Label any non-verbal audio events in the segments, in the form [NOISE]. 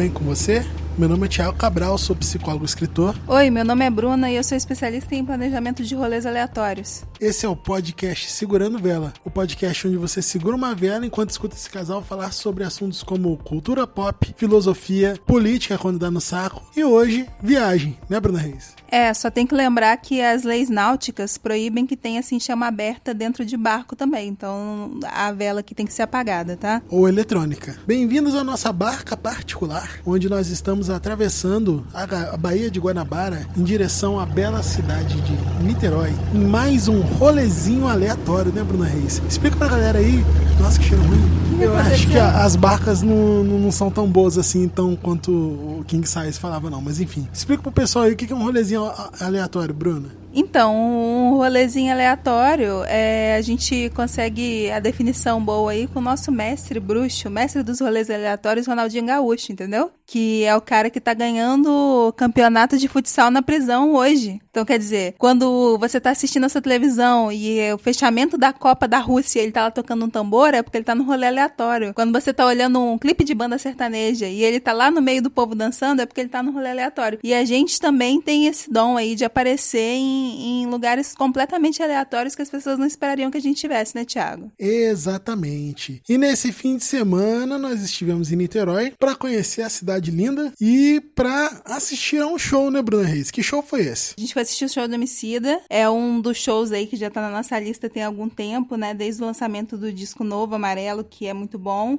Bem com você? Meu nome é Thiago Cabral, sou psicólogo e escritor. Oi, meu nome é Bruna e eu sou especialista em planejamento de rolês aleatórios. Esse é o podcast Segurando Vela, o podcast onde você segura uma vela enquanto escuta esse casal falar sobre assuntos como cultura pop, filosofia, política quando dá no saco e hoje, viagem, né, Bruna Reis? É, só tem que lembrar que as leis náuticas proíbem que tenha assim chama aberta dentro de barco também. Então a vela aqui tem que ser apagada, tá? Ou eletrônica. Bem-vindos à nossa barca particular, onde nós estamos atravessando a Baía de Guanabara em direção à bela cidade de Niterói. Em mais um rolezinho aleatório, né, Bruna Reis? Explica pra galera aí. Nossa, que cheiro ruim. Eu acho que a, as barcas não, não, não, são tão boas assim, tão quanto o King Size falava, não. Mas enfim, explica pro pessoal aí o que é um rolezinho aleatório, Bruna. Então, um rolezinho aleatório, é, a gente consegue a definição boa aí com o nosso mestre bruxo, mestre dos rolês aleatórios, Ronaldinho Gaúcho, entendeu? Que é o cara que tá ganhando campeonato de futsal na prisão hoje. Então, quer dizer, quando você tá assistindo essa televisão e é o fechamento da Copa da Rússia ele tá lá tocando um tambor, é porque ele tá no rolê aleatório. Quando você tá olhando um clipe de banda sertaneja e ele tá lá no meio do povo dançando, é porque ele tá no rolê aleatório. E a gente também tem esse dom aí de aparecer em em, lugares completamente aleatórios que as pessoas não esperariam que a gente tivesse, né, Thiago? Exatamente. E nesse fim de semana nós estivemos em Niterói para conhecer a cidade linda e para assistir a um show, né, Bruna Reis? Que show foi esse? A gente foi assistir o show do Homicida. É um dos shows aí que já tá na nossa lista tem algum tempo, né? Desde o lançamento do disco novo, Amarelo, que é muito bom.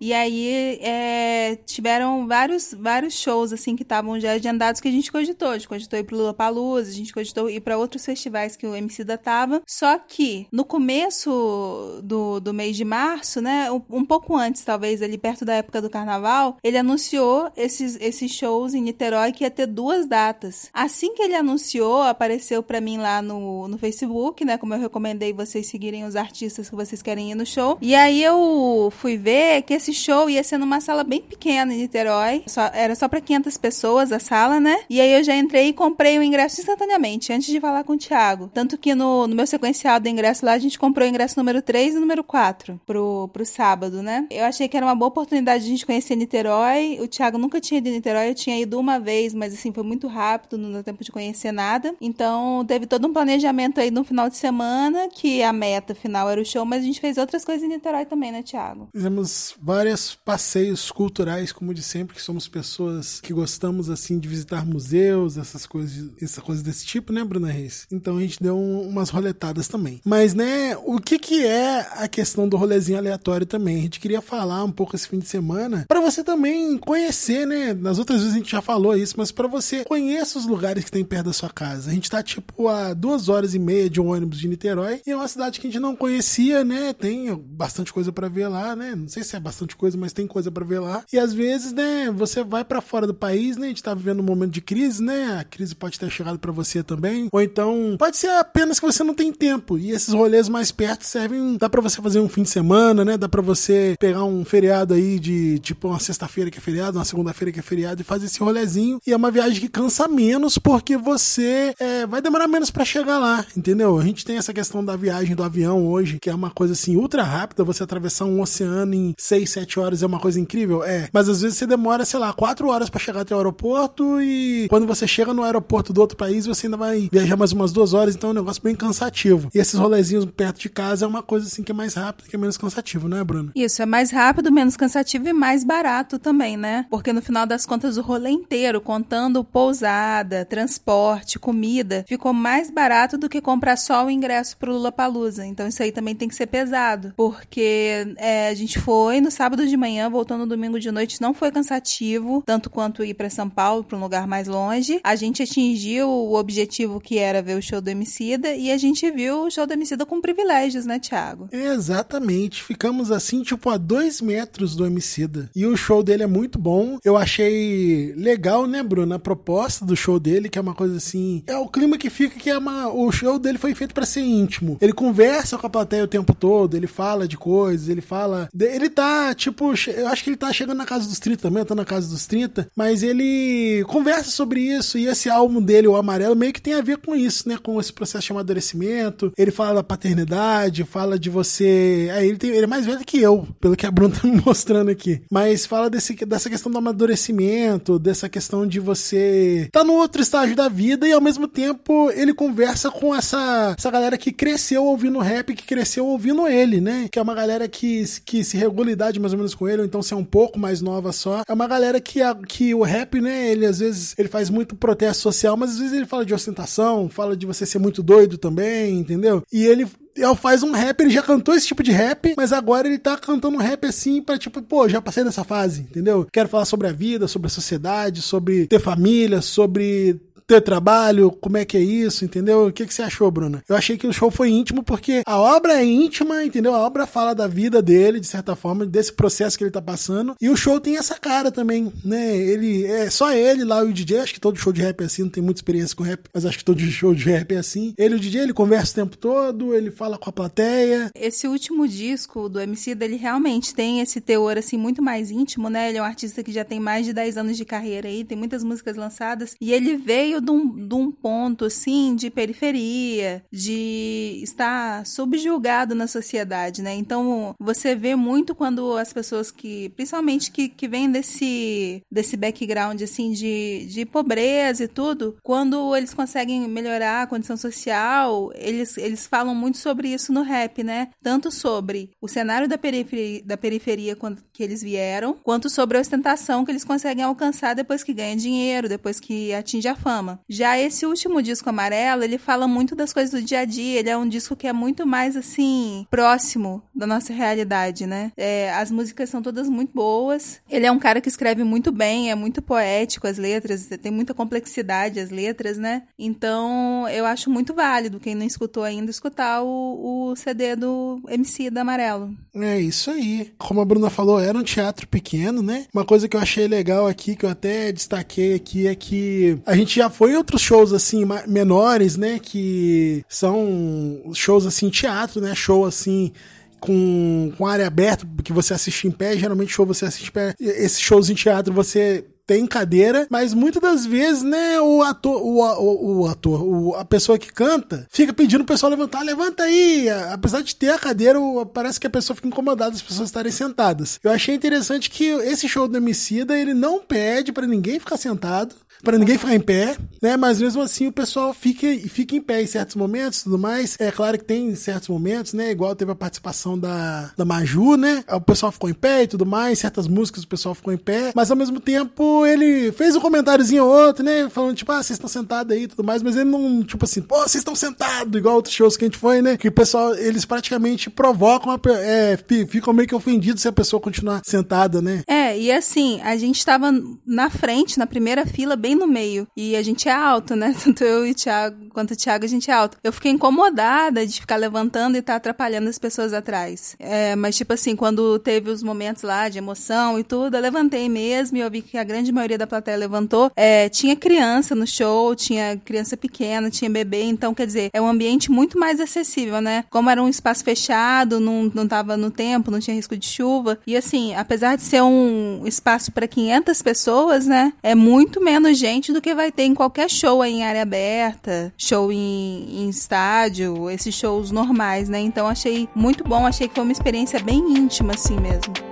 E aí é, tiveram vários, vários shows assim que estavam já agendados que a gente cogitou. A gente cogitou ir pro Lula a gente cogitou ir para outros festivais que o MC da tava. Só que no começo do, do mês de março, né, um, um, pouco antes, talvez, ali perto da época do carnaval, ele anunciou esses, esses shows em Niterói que ia ter duas datas. Assim que ele anunciou, apareceu para mim lá no, no Facebook, né, como eu recomendei vocês seguirem os artistas que vocês querem ir no show. E aí eu fui ver que esse esse show ia ser numa sala bem pequena em Niterói. Só, era só para 500 pessoas a sala, né? E aí eu já entrei e comprei o ingresso instantaneamente, antes de falar com o Thiago. Tanto que no, no meu sequencial do ingresso lá, a gente comprou o ingresso número 3 e número 4 pro, pro sábado, né? Eu achei que era uma boa oportunidade de a gente conhecer Niterói. O Thiago nunca tinha ido em Niterói, eu tinha ido uma vez, mas assim, foi muito rápido, não deu tempo de conhecer nada. Então, teve todo um planejamento aí no final de semana, que a meta final era o show, mas a gente fez outras coisas em Niterói também, né, Thiago? Fizemos vários passeios culturais, como de sempre, que somos pessoas que gostamos assim de visitar museus, essas coisas, essas coisas desse tipo, né, Bruna Reis? Então a gente deu um, umas roletadas também. Mas, né, o que que é a questão do rolezinho aleatório também? A gente queria falar um pouco esse fim de semana para você também conhecer, né? Nas outras vezes a gente já falou isso, mas para você conheça os lugares que tem perto da sua casa. A gente tá tipo a duas horas e meia de um ônibus de Niterói e é uma cidade que a gente não conhecia, né? Tem bastante coisa para ver lá, né? Não sei se é bastante coisa, mas tem coisa para ver lá. E às vezes, né, você vai para fora do país, né? A gente tá vivendo um momento de crise, né? A crise pode ter chegado para você também. Ou então, pode ser apenas que você não tem tempo. E esses rolês mais perto servem, dá para você fazer um fim de semana, né? Dá para você pegar um feriado aí de tipo uma sexta-feira que é feriado, uma segunda-feira que é feriado e fazer esse rolezinho. E é uma viagem que cansa menos porque você é, vai demorar menos para chegar lá, entendeu? A gente tem essa questão da viagem do avião hoje, que é uma coisa assim ultra rápida, você atravessar um oceano em 6, 7 horas é uma coisa incrível? É. Mas às vezes você demora, sei lá, quatro horas para chegar até o aeroporto e quando você chega no aeroporto do outro país, você ainda vai viajar mais umas duas horas, então é um negócio bem cansativo. E esses rolezinhos perto de casa é uma coisa assim que é mais rápido, que é menos cansativo, né, Bruno? Isso, é mais rápido, menos cansativo e mais barato também, né? Porque no final das contas o rolê inteiro, contando pousada, transporte, comida, ficou mais barato do que comprar só o ingresso pro Lula Palusa. Então isso aí também tem que ser pesado, porque é, a gente foi no sábado de manhã manhã, voltando no domingo de noite, não foi cansativo, tanto quanto ir para São Paulo, para um lugar mais longe. A gente atingiu o objetivo que era ver o show do Emicida e a gente viu o show do Emicida com privilégios, né, Thiago? Exatamente. Ficamos assim, tipo, a dois metros do Emicida. E o show dele é muito bom. Eu achei legal, né, Bruno? A proposta do show dele, que é uma coisa assim. É o clima que fica, que é uma. O show dele foi feito para ser íntimo. Ele conversa com a plateia o tempo todo, ele fala de coisas, ele fala. Ele tá, tipo, eu acho que ele tá chegando na casa dos 30 também, tá na casa dos 30, mas ele conversa sobre isso e esse álbum dele, o Amarelo, meio que tem a ver com isso, né? Com esse processo de amadurecimento. Ele fala da paternidade, fala de você. É, ele, tem, ele é mais velho que eu, pelo que a Bruna [LAUGHS] tá me mostrando aqui. Mas fala desse, dessa questão do amadurecimento, dessa questão de você tá no outro estágio da vida e ao mesmo tempo ele conversa com essa, essa galera que cresceu ouvindo rap, que cresceu ouvindo ele, né? Que é uma galera que, que se regula mais ou menos com ele, ou então se é um pouco mais nova só. É uma galera que, a, que o rap, né? Ele às vezes ele faz muito protesto social, mas às vezes ele fala de ostentação, fala de você ser muito doido também, entendeu? E ele ele faz um rap, ele já cantou esse tipo de rap, mas agora ele tá cantando um rap assim pra tipo, pô, já passei dessa fase, entendeu? Quero falar sobre a vida, sobre a sociedade, sobre ter família, sobre teu trabalho, como é que é isso, entendeu? O que, que você achou, Bruna? Eu achei que o show foi íntimo porque a obra é íntima, entendeu? A obra fala da vida dele, de certa forma, desse processo que ele tá passando. E o show tem essa cara também, né? Ele é só ele lá o DJ, acho que todo show de rap é assim, não tem muita experiência com rap, mas acho que todo [LAUGHS] show de rap é assim. Ele o DJ, ele conversa o tempo todo, ele fala com a plateia. Esse último disco do MC dele realmente tem esse teor assim muito mais íntimo, né? Ele é um artista que já tem mais de 10 anos de carreira aí, tem muitas músicas lançadas e ele veio meio de um, de um ponto, assim, de periferia, de estar subjugado na sociedade, né? Então, você vê muito quando as pessoas que, principalmente que, que vêm desse, desse background, assim, de, de pobreza e tudo, quando eles conseguem melhorar a condição social, eles, eles falam muito sobre isso no rap, né? Tanto sobre o cenário da periferia, da periferia quando que eles vieram, quanto sobre a ostentação que eles conseguem alcançar depois que ganham dinheiro, depois que atinge a fama. Já esse último disco amarelo, ele fala muito das coisas do dia a dia. Ele é um disco que é muito mais assim próximo da nossa realidade, né? É, as músicas são todas muito boas. Ele é um cara que escreve muito bem, é muito poético as letras, tem muita complexidade as letras, né? Então eu acho muito válido quem não escutou ainda escutar o, o CD do MC da Amarelo. É isso aí. Como a Bruna falou, era um teatro pequeno, né? Uma coisa que eu achei legal aqui, que eu até destaquei aqui, é que a gente já foi em outros shows assim menores, né, que são shows assim teatro, né, show assim com, com área aberta que você assiste em pé, geralmente show você assiste em pé. Esses shows em teatro você tem cadeira, mas muitas das vezes, né, o ator, o, o, o ator, o, a pessoa que canta, fica pedindo o pessoal levantar, levanta aí. Apesar de ter a cadeira, parece que a pessoa fica incomodada as pessoas estarem sentadas. Eu achei interessante que esse show do Emicida, ele não pede para ninguém ficar sentado para ninguém ficar em pé, né? Mas mesmo assim o pessoal fica, fica em pé em certos momentos tudo mais. É claro que tem certos momentos, né? Igual teve a participação da, da Maju, né? O pessoal ficou em pé e tudo mais. Certas músicas o pessoal ficou em pé. Mas ao mesmo tempo ele fez um comentáriozinho ou outro, né? Falando tipo, ah, vocês estão sentados aí e tudo mais. Mas ele não, tipo assim, pô, vocês estão sentados, igual outros shows que a gente foi, né? Que o pessoal, eles praticamente provocam, a, é, ficam meio que ofendidos se a pessoa continuar sentada, né? É, e assim, a gente tava na frente, na primeira fila, bem no meio. E a gente é alto, né? [LAUGHS] Tanto eu e o Thiago, quanto o Thiago, a gente é alto. Eu fiquei incomodada de ficar levantando e tá atrapalhando as pessoas atrás. É, mas, tipo assim, quando teve os momentos lá de emoção e tudo, eu levantei mesmo e eu vi que a grande maioria da plateia levantou. É, tinha criança no show, tinha criança pequena, tinha bebê, então, quer dizer, é um ambiente muito mais acessível, né? Como era um espaço fechado, não, não tava no tempo, não tinha risco de chuva. E assim, apesar de ser um espaço para 500 pessoas, né? É muito menos gente do que vai ter em qualquer show em área aberta, show em, em estádio, esses shows normais, né? Então achei muito bom, achei que foi uma experiência bem íntima assim mesmo.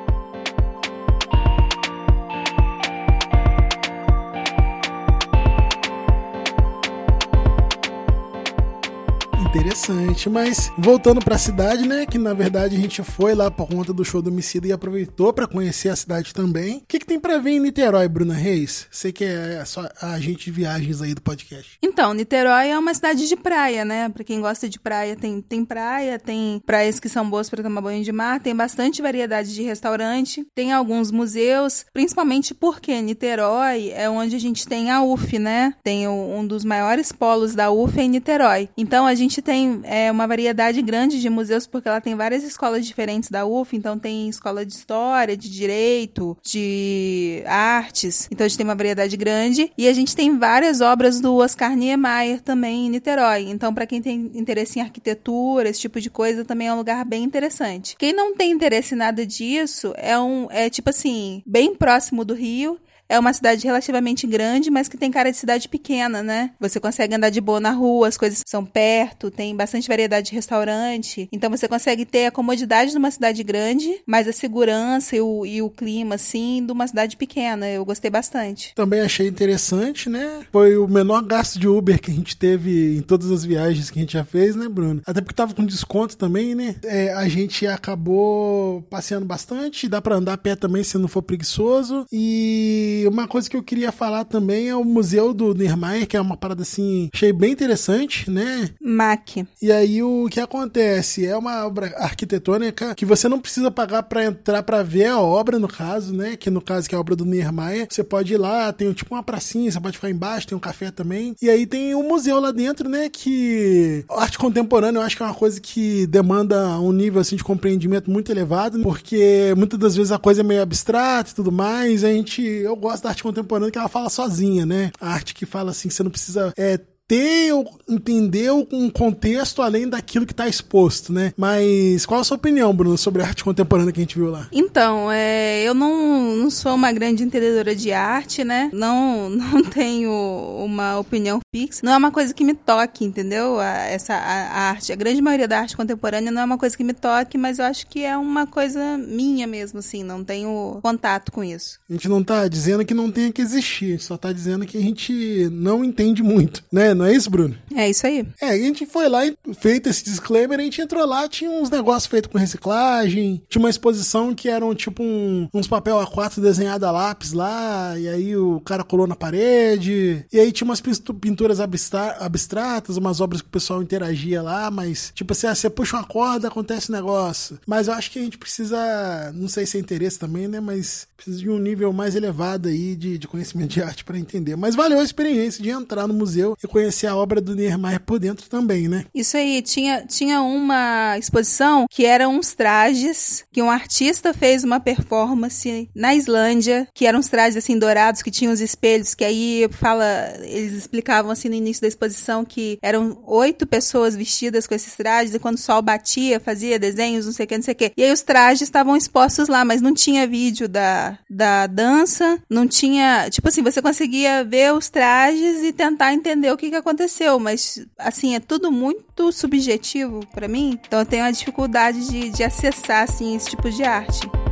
Interessante. Mas voltando para a cidade, né? Que na verdade a gente foi lá por conta do show do Homicida e aproveitou para conhecer a cidade também. O que, que tem para ver em Niterói, Bruna Reis? Você que é sua, a agente de viagens aí do podcast. Então, Niterói é uma cidade de praia, né? Para quem gosta de praia, tem, tem praia, tem praias que são boas para tomar banho de mar, tem bastante variedade de restaurante, tem alguns museus, principalmente porque Niterói é onde a gente tem a UF, né? Tem o, um dos maiores polos da UF em Niterói. Então a gente tem é, uma variedade grande de museus, porque ela tem várias escolas diferentes da UF, então tem escola de história, de direito, de artes, então a gente tem uma variedade grande. E a gente tem várias obras do Oscar Niemeyer também em Niterói. Então, para quem tem interesse em arquitetura, esse tipo de coisa, também é um lugar bem interessante. Quem não tem interesse em nada disso, é um. É tipo assim, bem próximo do Rio é uma cidade relativamente grande, mas que tem cara de cidade pequena, né? Você consegue andar de boa na rua, as coisas são perto, tem bastante variedade de restaurante. Então você consegue ter a comodidade de uma cidade grande, mas a segurança e o, e o clima, assim, de uma cidade pequena. Eu gostei bastante. Também achei interessante, né? Foi o menor gasto de Uber que a gente teve em todas as viagens que a gente já fez, né, Bruno? Até porque tava com desconto também, né? É, a gente acabou passeando bastante, dá para andar a pé também se não for preguiçoso. E uma coisa que eu queria falar também é o Museu do Niemeyer, que é uma parada assim, achei bem interessante, né? MAC. E aí o que acontece? É uma obra arquitetônica que você não precisa pagar para entrar para ver a obra, no caso, né? Que no caso que é a obra do Niemeyer, você pode ir lá, tem tipo uma pracinha, você pode ficar embaixo, tem um café também. E aí tem um museu lá dentro, né? Que arte contemporânea eu acho que é uma coisa que demanda um nível assim de compreendimento muito elevado, porque muitas das vezes a coisa é meio abstrata e tudo mais. A gente, eu gosto da arte contemporânea que ela fala sozinha, né? A arte que fala assim, você não precisa é, ter ou entender um contexto além daquilo que está exposto, né? Mas qual a sua opinião, Bruno, sobre a arte contemporânea que a gente viu lá? Então, é, eu não, não sou uma grande entendedora de arte, né? Não, [LAUGHS] não tenho uma opinião fixa. Não é uma coisa que me toque, entendeu? A, essa a, a arte, a grande maioria da arte contemporânea não é uma coisa que me toque, mas eu acho que é uma coisa minha mesmo, assim. Não tenho contato com isso. A gente não está dizendo que não tenha que existir, só está dizendo que a gente não entende muito, né? não é isso, Bruno? É isso aí. É, a gente foi lá e feito esse disclaimer, a gente entrou lá, tinha uns negócios feitos com reciclagem, tinha uma exposição que eram tipo um, uns papel A4 desenhado a lápis lá, e aí o cara colou na parede, e aí tinha umas pinturas abstratas, umas obras que o pessoal interagia lá, mas tipo assim, ah, você puxa uma corda, acontece um negócio. Mas eu acho que a gente precisa, não sei se é interesse também, né, mas precisa de um nível mais elevado aí de, de conhecimento de arte para entender. Mas valeu a experiência de entrar no museu e conhecer conhecer a obra do Niemeyer por dentro também, né? Isso aí, tinha, tinha uma exposição que eram uns trajes que um artista fez uma performance na Islândia, que eram uns trajes assim dourados que tinham os espelhos, que aí fala, eles explicavam assim no início da exposição que eram oito pessoas vestidas com esses trajes e quando o sol batia, fazia desenhos, não sei o que, não sei o que. E aí os trajes estavam expostos lá, mas não tinha vídeo da, da dança, não tinha, tipo assim, você conseguia ver os trajes e tentar entender o que que aconteceu, mas assim, é tudo muito subjetivo para mim, então eu tenho a dificuldade de, de acessar assim esse tipo de arte.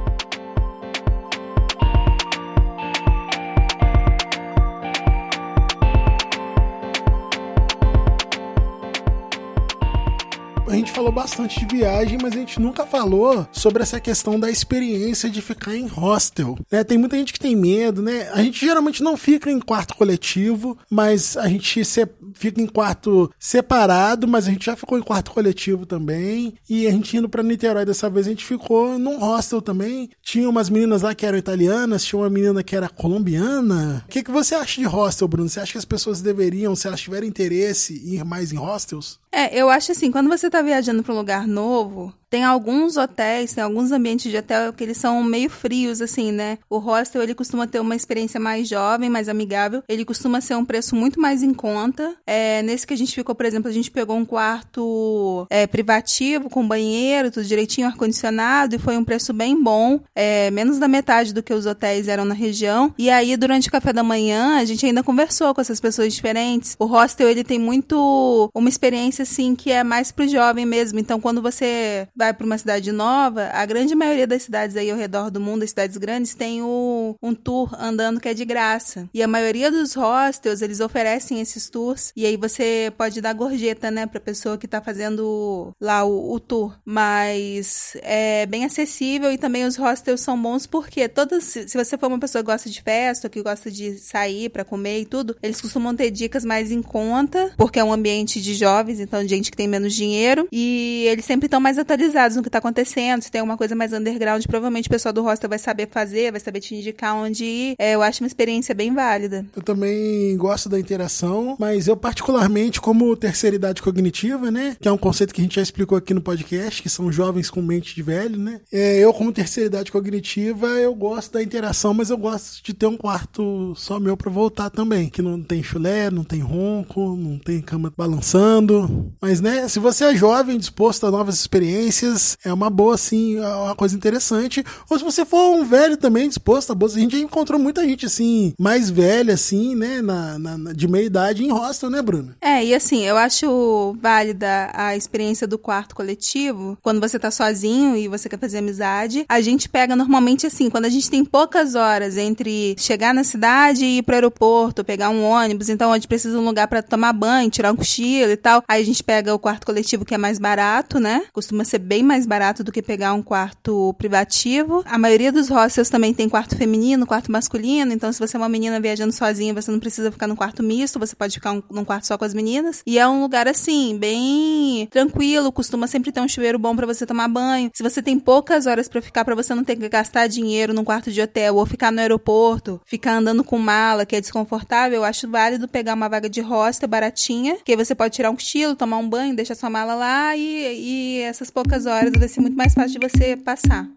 A gente falou bastante de viagem, mas a gente nunca falou sobre essa questão da experiência de ficar em hostel. Né? Tem muita gente que tem medo, né? A gente geralmente não fica em quarto coletivo, mas a gente se, fica em quarto separado, mas a gente já ficou em quarto coletivo também. E a gente indo para Niterói dessa vez, a gente ficou num hostel também. Tinha umas meninas lá que eram italianas, tinha uma menina que era colombiana. O que, que você acha de hostel, Bruno? Você acha que as pessoas deveriam, se elas tiverem interesse, ir mais em hostels? É, eu acho assim, quando você tá viajando para um lugar novo, tem alguns hotéis, tem alguns ambientes de hotel que eles são meio frios, assim, né? O hostel, ele costuma ter uma experiência mais jovem, mais amigável. Ele costuma ser um preço muito mais em conta. É, nesse que a gente ficou, por exemplo, a gente pegou um quarto é, privativo, com banheiro, tudo direitinho, ar-condicionado, e foi um preço bem bom. É, menos da metade do que os hotéis eram na região. E aí, durante o café da manhã, a gente ainda conversou com essas pessoas diferentes. O hostel, ele tem muito uma experiência, assim, que é mais pro jovem mesmo. Então, quando você vai para uma cidade nova, a grande maioria das cidades aí ao redor do mundo, as cidades grandes, tem o, um tour andando que é de graça. E a maioria dos hostels, eles oferecem esses tours. E aí você pode dar gorjeta, né, pra pessoa que tá fazendo lá o, o tour. Mas é bem acessível e também os hostels são bons porque todas, se você for uma pessoa que gosta de festa, que gosta de sair para comer e tudo, eles costumam ter dicas mais em conta, porque é um ambiente de jovens, então de gente que tem menos dinheiro. E eles sempre estão mais atualizados atualizados no que tá acontecendo. Se tem alguma coisa mais underground, provavelmente o pessoal do hostel vai saber fazer, vai saber te indicar onde ir. É, eu acho uma experiência bem válida. Eu também gosto da interação, mas eu particularmente, como terceira idade cognitiva, né, que é um conceito que a gente já explicou aqui no podcast, que são jovens com mente de velho, né, é, eu como terceira idade cognitiva, eu gosto da interação, mas eu gosto de ter um quarto só meu para voltar também, que não tem chulé, não tem ronco, não tem cama balançando, mas né, se você é jovem, disposto a novas experiências, é uma boa, assim, é uma coisa interessante, ou se você for um velho também disposto a boas, a gente já encontrou muita gente, assim, mais velha, assim, né, na, na de meia idade em hostel, né, Bruna? É, e assim, eu acho válida a experiência do quarto coletivo, quando você tá sozinho e você quer fazer amizade, a gente pega normalmente assim, quando a gente tem poucas horas entre chegar na cidade e ir pro aeroporto, pegar um ônibus, então a gente precisa de um lugar para tomar banho, tirar um cochilo e tal, aí a gente pega o quarto coletivo que é mais barato, né? Costuma ser bem mais barato do que pegar um quarto privativo. A maioria dos hostels também tem quarto feminino, quarto masculino, então se você é uma menina viajando sozinha, você não precisa ficar no quarto misto, você pode ficar um, num quarto só com as meninas. E é um lugar assim, bem tranquilo, costuma sempre ter um chuveiro bom para você tomar banho. Se você tem poucas horas para ficar, para você não ter que gastar dinheiro num quarto de hotel ou ficar no aeroporto, ficar andando com mala, que é desconfortável, eu acho válido pegar uma vaga de hostel baratinha, que aí você pode tirar um cochilo, tomar um banho, deixar sua mala lá e, e essas poucas horas vai ser muito mais fácil de você passar.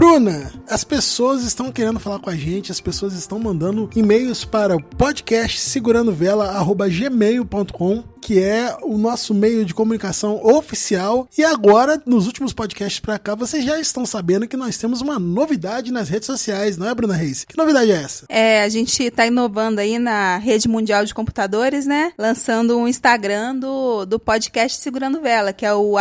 Bruna, as pessoas estão querendo falar com a gente, as pessoas estão mandando e-mails para o podcast segurandoVela@gmail.com, que é o nosso meio de comunicação oficial. E agora, nos últimos podcasts para cá, vocês já estão sabendo que nós temos uma novidade nas redes sociais, não é, Bruna Reis? Que novidade é essa? É, a gente está inovando aí na rede mundial de computadores, né? Lançando um Instagram do, do podcast Segurando Vela, que é o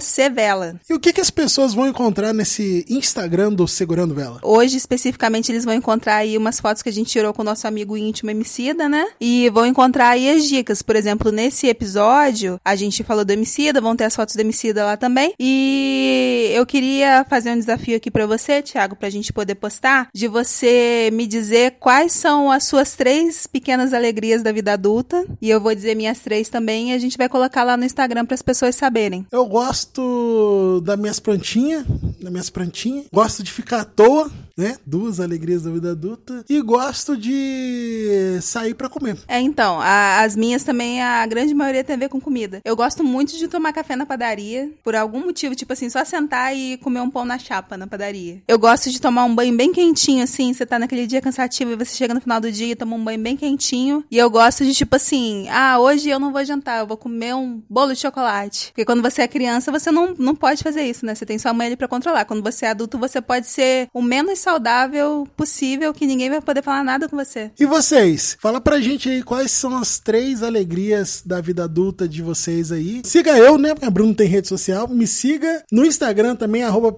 Cvela. E o que, que as pessoas vão encontrar nesse Instagram do Segurando Vela? Hoje, especificamente, eles vão encontrar aí umas fotos que a gente tirou com o nosso amigo íntimo Emicida, né? E vão encontrar aí as dicas. Por exemplo, nesse episódio, a gente falou do Emicida, vão ter as fotos do Emicida lá também. E eu queria fazer um desafio aqui para você, Thiago, pra gente poder postar, de você me dizer quais são as suas três pequenas alegrias da vida adulta. E eu vou dizer minhas três também e a gente vai colocar lá no Instagram para as pessoas saberem. Eu gosto das minhas plantinhas, das minhas plantinhas. Gosto de ficar à toa, né? Duas alegrias da vida adulta. E gosto de sair para comer. É, então, a, as minhas também, a grande maioria tem a ver com comida. Eu gosto muito de tomar café na padaria, por algum motivo, tipo assim, só sentar e comer um pão na chapa na padaria. Eu gosto de tomar um banho bem quentinho, assim, você tá naquele dia cansativo e você chega no final do dia e toma um banho bem quentinho. E eu gosto de, tipo assim, ah, hoje eu não vou jantar, eu vou comer um bolo de chocolate. Porque quando você é criança, você não, não pode fazer isso, né? Você tem sua mãe ali pra controlar. Quando você é adulto, você pode ser o menos saudável possível, que ninguém vai poder falar nada com você. E vocês? Fala pra gente aí quais são as três alegrias da vida adulta de vocês aí. Siga eu, né? Porque Bruno tem rede social. Me siga no Instagram também, arroba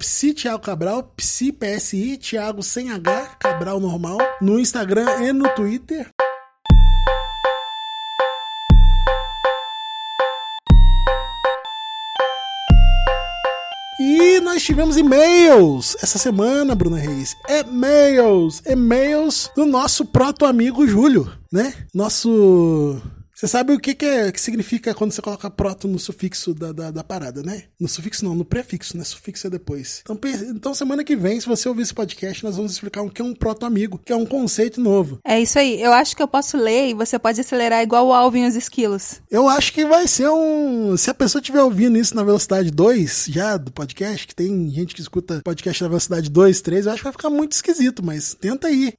Cabral, Psi PSI, Thiago sem H, Cabral normal. No Instagram e no Twitter. Nós tivemos e-mails essa semana, Bruna Reis. E-mails, e-mails do nosso proto amigo Júlio, né? Nosso você sabe o que, que, é, que significa quando você coloca proto no sufixo da, da, da, parada, né? No sufixo não, no prefixo, né? Sufixo é depois. Então, então, semana que vem, se você ouvir esse podcast, nós vamos explicar o que é um proto-amigo, que é um conceito novo. É isso aí. Eu acho que eu posso ler e você pode acelerar igual o Alvin e os esquilos. Eu acho que vai ser um... Se a pessoa estiver ouvindo isso na velocidade 2, já, do podcast, que tem gente que escuta podcast na velocidade 2, 3, eu acho que vai ficar muito esquisito, mas tenta aí.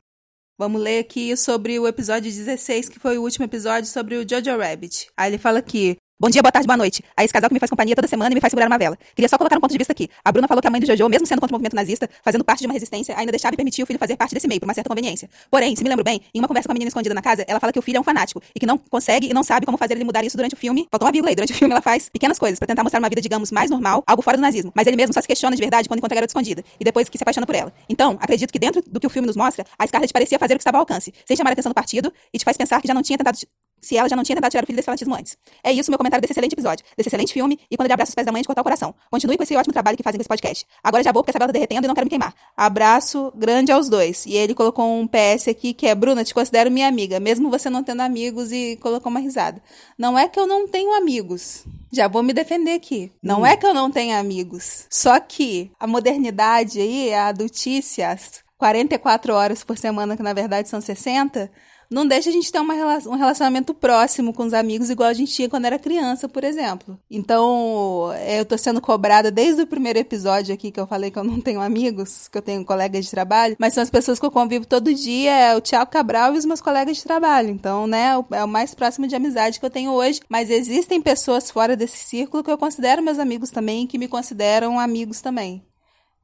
Vamos ler aqui sobre o episódio 16, que foi o último episódio sobre o Jojo Rabbit. Aí ele fala aqui: Bom dia, boa tarde, boa noite. A esse casal que me faz companhia toda semana e me faz segurar uma vela. Queria só colocar um ponto de vista aqui. A Bruna falou que a mãe do Jojo, mesmo sendo contra o movimento nazista, fazendo parte de uma resistência, ainda deixava e permitia o filho fazer parte desse meio, por uma certa conveniência. Porém, se me lembro bem, em uma conversa com a menina escondida na casa, ela fala que o filho é um fanático e que não consegue e não sabe como fazer ele mudar isso durante o filme. Faltou uma vírgula aí. Durante o filme, ela faz pequenas coisas para tentar mostrar uma vida, digamos, mais normal, algo fora do nazismo. Mas ele mesmo só se questiona de verdade quando encontra a garota escondida e depois que se apaixona por ela. Então, acredito que dentro do que o filme nos mostra, a Scarlett parecia fazer o que estava ao alcance, sem chamar a atenção do partido e te faz pensar que já não tinha tentado se ela já não tinha tentado tirar o filho desse fanatismo antes. É isso meu comentário desse excelente episódio, desse excelente filme e quando ele abraça os pés da mãe de cortar o coração. Continue com esse ótimo trabalho que fazem com esse podcast. Agora já vou porque essa vela tá derretendo e não quero me queimar. Abraço grande aos dois. E ele colocou um PS aqui que é Bruna, te considero minha amiga, mesmo você não tendo amigos e colocou uma risada. Não é que eu não tenho amigos. Já vou me defender aqui. Não hum. é que eu não tenha amigos. Só que a modernidade aí, a adultice, as 44 horas por semana, que na verdade são 60, não deixa a gente ter uma, um relacionamento próximo com os amigos igual a gente tinha quando era criança, por exemplo. Então, é, eu tô sendo cobrada desde o primeiro episódio aqui que eu falei que eu não tenho amigos, que eu tenho colegas de trabalho, mas são as pessoas que eu convivo todo dia, é o Tiago Cabral e os meus colegas de trabalho. Então, né, é o mais próximo de amizade que eu tenho hoje, mas existem pessoas fora desse círculo que eu considero meus amigos também que me consideram amigos também.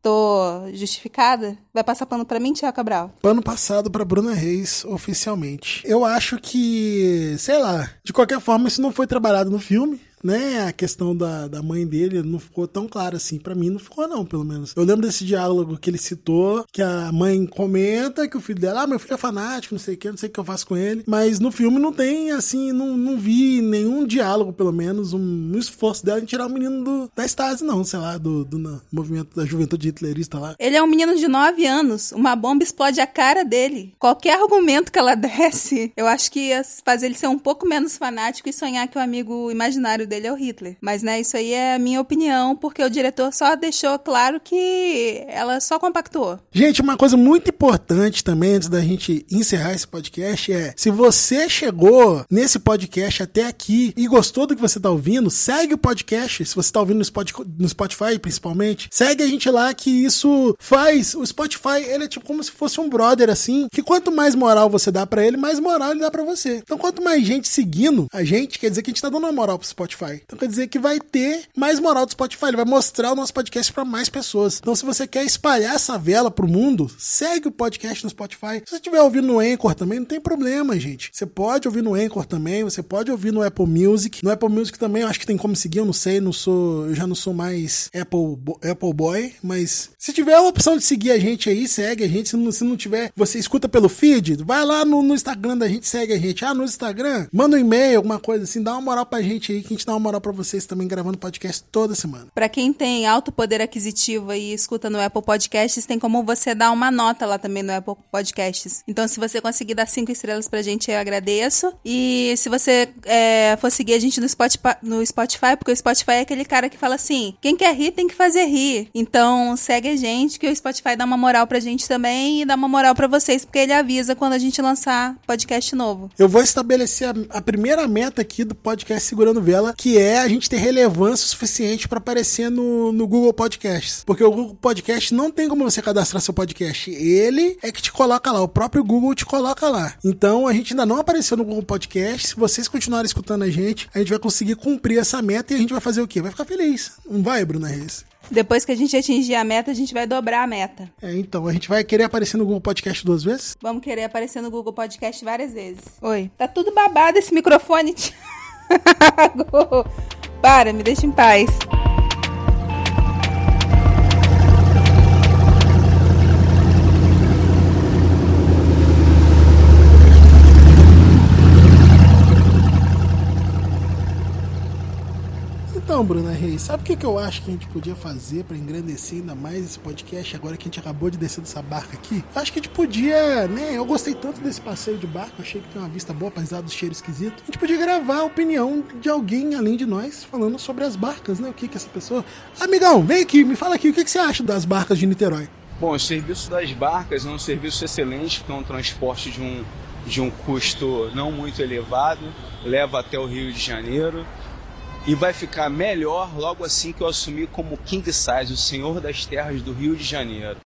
Tô justificada? Vai passar pano para mim, Tiago Cabral? Pano passado para Bruna Reis, oficialmente. Eu acho que, sei lá, de qualquer forma, isso não foi trabalhado no filme né, a questão da, da mãe dele não ficou tão clara assim. para mim não ficou, não, pelo menos. Eu lembro desse diálogo que ele citou, que a mãe comenta que o filho dela, ah, meu filho é fanático, não sei o que, não sei o que eu faço com ele. Mas no filme não tem, assim, não, não vi nenhum diálogo, pelo menos, um, um esforço dela em tirar o menino do, da Stasi, não, sei lá, do, do movimento da juventude hitlerista lá. Ele é um menino de 9 anos, uma bomba explode a cara dele. Qualquer argumento que ela [LAUGHS] desse, eu acho que ia fazer ele ser um pouco menos fanático e sonhar que o amigo imaginário dele é o Hitler. Mas, né, isso aí é a minha opinião, porque o diretor só deixou claro que ela só compactuou. Gente, uma coisa muito importante também, antes da gente encerrar esse podcast, é se você chegou nesse podcast até aqui e gostou do que você tá ouvindo, segue o podcast. Se você tá ouvindo no Spotify principalmente, segue a gente lá que isso faz. O Spotify, ele é tipo como se fosse um brother assim, que quanto mais moral você dá para ele, mais moral ele dá para você. Então, quanto mais gente seguindo a gente, quer dizer que a gente tá dando uma moral pro Spotify. Spotify. Então quer dizer que vai ter mais moral do Spotify, ele vai mostrar o nosso podcast para mais pessoas. Então se você quer espalhar essa vela pro mundo, segue o podcast no Spotify. Se você estiver ouvindo no Anchor também, não tem problema, gente. Você pode ouvir no Anchor também, você pode ouvir no Apple Music. No Apple Music também, eu acho que tem como seguir, eu não sei, não sou, eu já não sou mais Apple, Apple Boy, mas se tiver a opção de seguir a gente aí, segue a gente. Se não, se não tiver, você escuta pelo feed, vai lá no, no Instagram da gente, segue a gente. Ah, no Instagram, manda um e-mail, alguma coisa assim, dá uma moral pra gente aí que a gente dá uma moral para vocês também gravando podcast toda semana. Para quem tem alto poder aquisitivo e escuta no Apple Podcasts, tem como você dar uma nota lá também no Apple Podcasts. Então, se você conseguir dar cinco estrelas pra gente, eu agradeço. E se você é, for seguir a gente no Spotify, no Spotify, porque o Spotify é aquele cara que fala assim: quem quer rir tem que fazer rir. Então, segue a gente, que o Spotify dá uma moral pra gente também e dá uma moral para vocês, porque ele avisa quando a gente lançar podcast novo. Eu vou estabelecer a, a primeira meta aqui do podcast Segurando Vela, que é a gente ter relevância suficiente para aparecer no, no Google Podcasts. Porque o Google Podcast não tem como você cadastrar seu podcast. Ele é que te coloca lá, o próprio Google te coloca lá. Então a gente ainda não apareceu no Google Podcast. Se vocês continuarem escutando a gente, a gente vai conseguir cumprir essa meta e a gente vai fazer o quê? Vai ficar feliz. Não vai, Bruna Reis? Depois que a gente atingir a meta, a gente vai dobrar a meta. É, então, a gente vai querer aparecer no Google Podcast duas vezes? Vamos querer aparecer no Google Podcast várias vezes. Oi. Tá tudo babado esse microfone. [LAUGHS] Para, me deixa em paz. Bruna Reis, sabe o que, que eu acho que a gente podia fazer para engrandecer ainda mais esse podcast agora que a gente acabou de descer dessa barca aqui? Acho que a gente podia, né? Eu gostei tanto desse passeio de barco, achei que tem uma vista boa, apesar do cheiro esquisito. A gente podia gravar a opinião de alguém além de nós falando sobre as barcas, né? O que que essa pessoa. Amigão, vem aqui, me fala aqui, o que, que você acha das barcas de Niterói? Bom, o serviço das barcas é um serviço excelente, porque é um transporte de um, de um custo não muito elevado, leva até o Rio de Janeiro e vai ficar melhor logo assim que eu assumir como King Size, o senhor das terras do Rio de Janeiro.